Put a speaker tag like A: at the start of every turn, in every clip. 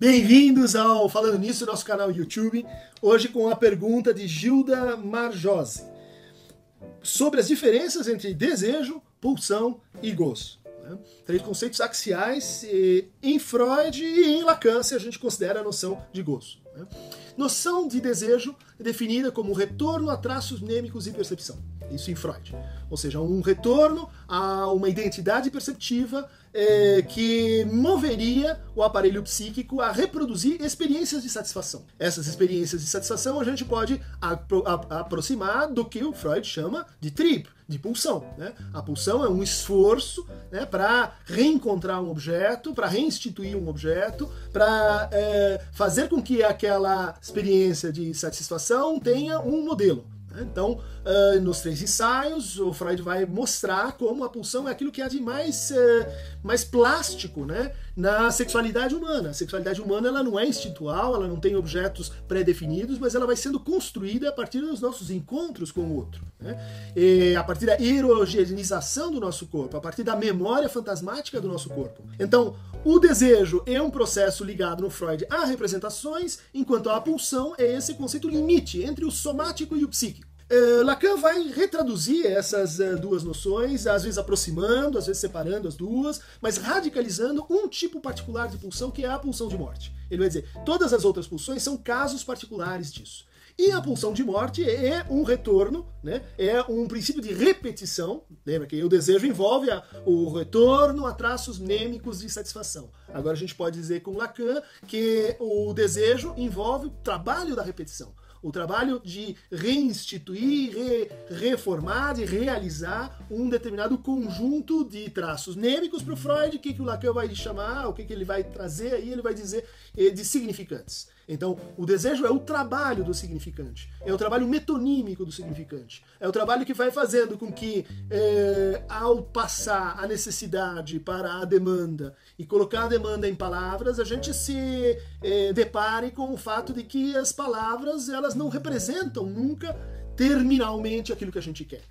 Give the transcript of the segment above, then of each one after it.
A: Bem-vindos ao Falando Nisso, nosso canal YouTube. Hoje com a pergunta de Gilda Marjose sobre as diferenças entre desejo, pulsão e gozo. Né? Três conceitos axiais em Freud e em Lacan, se a gente considera a noção de gozo. Né? Noção de desejo é definida como retorno a traços nêmicos e percepção. Isso em Freud. Ou seja, um retorno a uma identidade perceptiva é, que moveria o aparelho psíquico a reproduzir experiências de satisfação. Essas experiências de satisfação a gente pode apro aproximar do que o Freud chama de trip, de pulsão. Né? A pulsão é um esforço né, para reencontrar um objeto, para reinstituir um objeto, para é, fazer com que aquela experiência de satisfação tenha um modelo. Né? Então, uh, nos três ensaios, o Freud vai mostrar como a pulsão é aquilo que há de mais, uh, mais plástico né? Na sexualidade humana. A sexualidade humana ela não é instintual, ela não tem objetos pré-definidos, mas ela vai sendo construída a partir dos nossos encontros com o outro. Né? A partir da erogenização do nosso corpo, a partir da memória fantasmática do nosso corpo. Então, o desejo é um processo ligado no Freud a representações, enquanto a pulsão é esse conceito limite entre o somático e o psíquico. Uh, Lacan vai retraduzir essas uh, duas noções, às vezes aproximando, às vezes separando as duas, mas radicalizando um tipo particular de pulsão, que é a pulsão de morte. Ele vai dizer, todas as outras pulsões são casos particulares disso. E a pulsão de morte é um retorno, né? é um princípio de repetição. Lembra que o desejo envolve a, o retorno a traços nêmicos de satisfação. Agora a gente pode dizer com Lacan que o desejo envolve o trabalho da repetição o trabalho de reinstituir, re, reformar, de realizar um determinado conjunto de traços nêmicos para o Freud, o que, que o Lacan vai chamar, o que, que ele vai trazer aí, ele vai dizer eh, de significantes. Então, o desejo é o trabalho do significante, é o trabalho metonímico do significante, é o trabalho que vai fazendo com que, é, ao passar a necessidade para a demanda e colocar a demanda em palavras, a gente se é, depare com o fato de que as palavras elas não representam nunca terminalmente aquilo que a gente quer.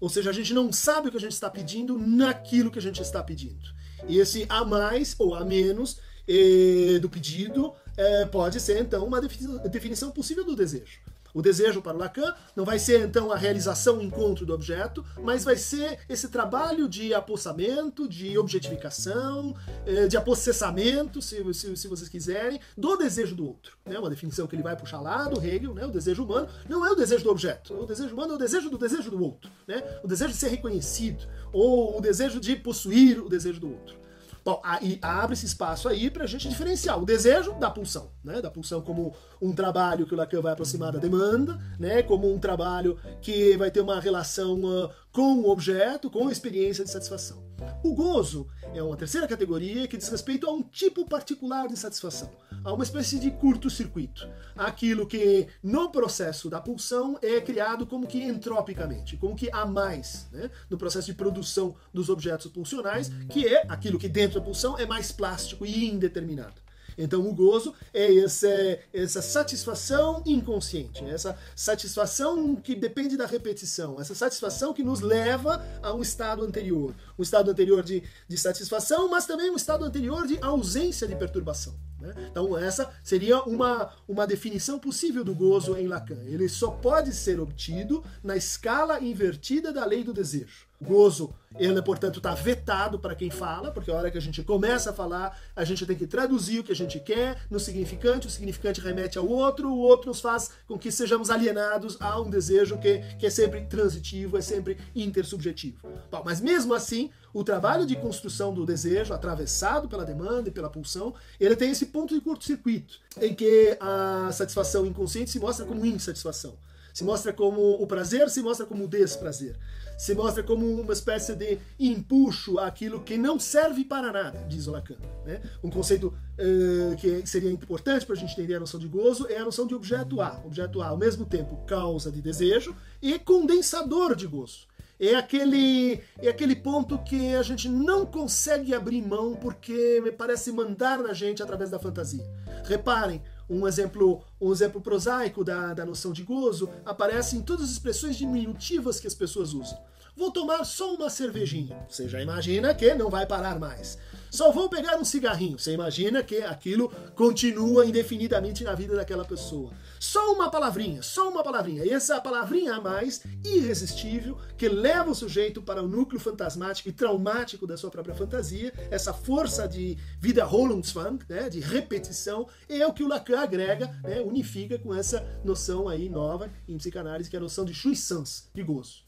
A: Ou seja, a gente não sabe o que a gente está pedindo naquilo que a gente está pedindo. E esse a mais ou a menos eh, do pedido é, pode ser então uma definição possível do desejo. O desejo para Lacan não vai ser então a realização, o encontro do objeto, mas vai ser esse trabalho de apossamento, de objetificação, é, de apossessamento, se, se, se, vocês quiserem, do desejo do outro. Né? Uma definição que ele vai puxar lá do Hegel, né? o desejo humano não é o desejo do objeto, o desejo humano é o desejo do desejo do outro, né? o desejo de ser reconhecido, ou o desejo de possuir o desejo do outro. Bom, aí abre esse espaço aí para a gente diferenciar o desejo da pulsão, né? Da pulsão como um trabalho que o Lacan vai aproximar da demanda, né? Como um trabalho que vai ter uma relação uh, com o objeto, com a experiência de satisfação. O gozo é uma terceira categoria que diz respeito a um tipo particular de satisfação, a uma espécie de curto-circuito, aquilo que no processo da pulsão é criado como que entropicamente, como que há mais, né? no processo de produção dos objetos pulsionais, que é aquilo que dentro da pulsão é mais plástico e indeterminado. Então, o gozo é essa, essa satisfação inconsciente, essa satisfação que depende da repetição, essa satisfação que nos leva a um estado anterior. Um estado anterior de, de satisfação, mas também um estado anterior de ausência de perturbação. Né? Então, essa seria uma, uma definição possível do gozo em Lacan. Ele só pode ser obtido na escala invertida da lei do desejo. Gozo, ele, portanto, está vetado para quem fala, porque a hora que a gente começa a falar, a gente tem que traduzir o que a gente quer no significante, o significante remete ao outro, o outro nos faz com que sejamos alienados a um desejo que, que é sempre transitivo, é sempre intersubjetivo. Bom, mas mesmo assim, o trabalho de construção do desejo, atravessado pela demanda e pela pulsão, ele tem esse ponto de curto-circuito, em que a satisfação inconsciente se mostra como insatisfação. Se mostra como o prazer, se mostra como o desprazer. Se mostra como uma espécie de empuxo àquilo que não serve para nada, diz o Lacan. Né? Um conceito uh, que seria importante para a gente entender a noção de gozo é a noção de objeto A. Objeto A, ao mesmo tempo, causa de desejo e condensador de gozo é aquele, é aquele ponto que a gente não consegue abrir mão porque me parece mandar na gente através da fantasia. Reparem, um exemplo, um exemplo prosaico da, da noção de gozo aparece em todas as expressões diminutivas que as pessoas usam. vou tomar só uma cervejinha. Você já imagina que não vai parar mais. Só vou pegar um cigarrinho. Você imagina que aquilo continua indefinidamente na vida daquela pessoa. Só uma palavrinha, só uma palavrinha. E essa palavrinha a mais, irresistível, que leva o sujeito para o núcleo fantasmático e traumático da sua própria fantasia, essa força de Wiederholungsfang, né, de repetição, é o que o Lacan agrega, né, unifica com essa noção aí nova em psicanálise, que é a noção de jouissance, de gozo.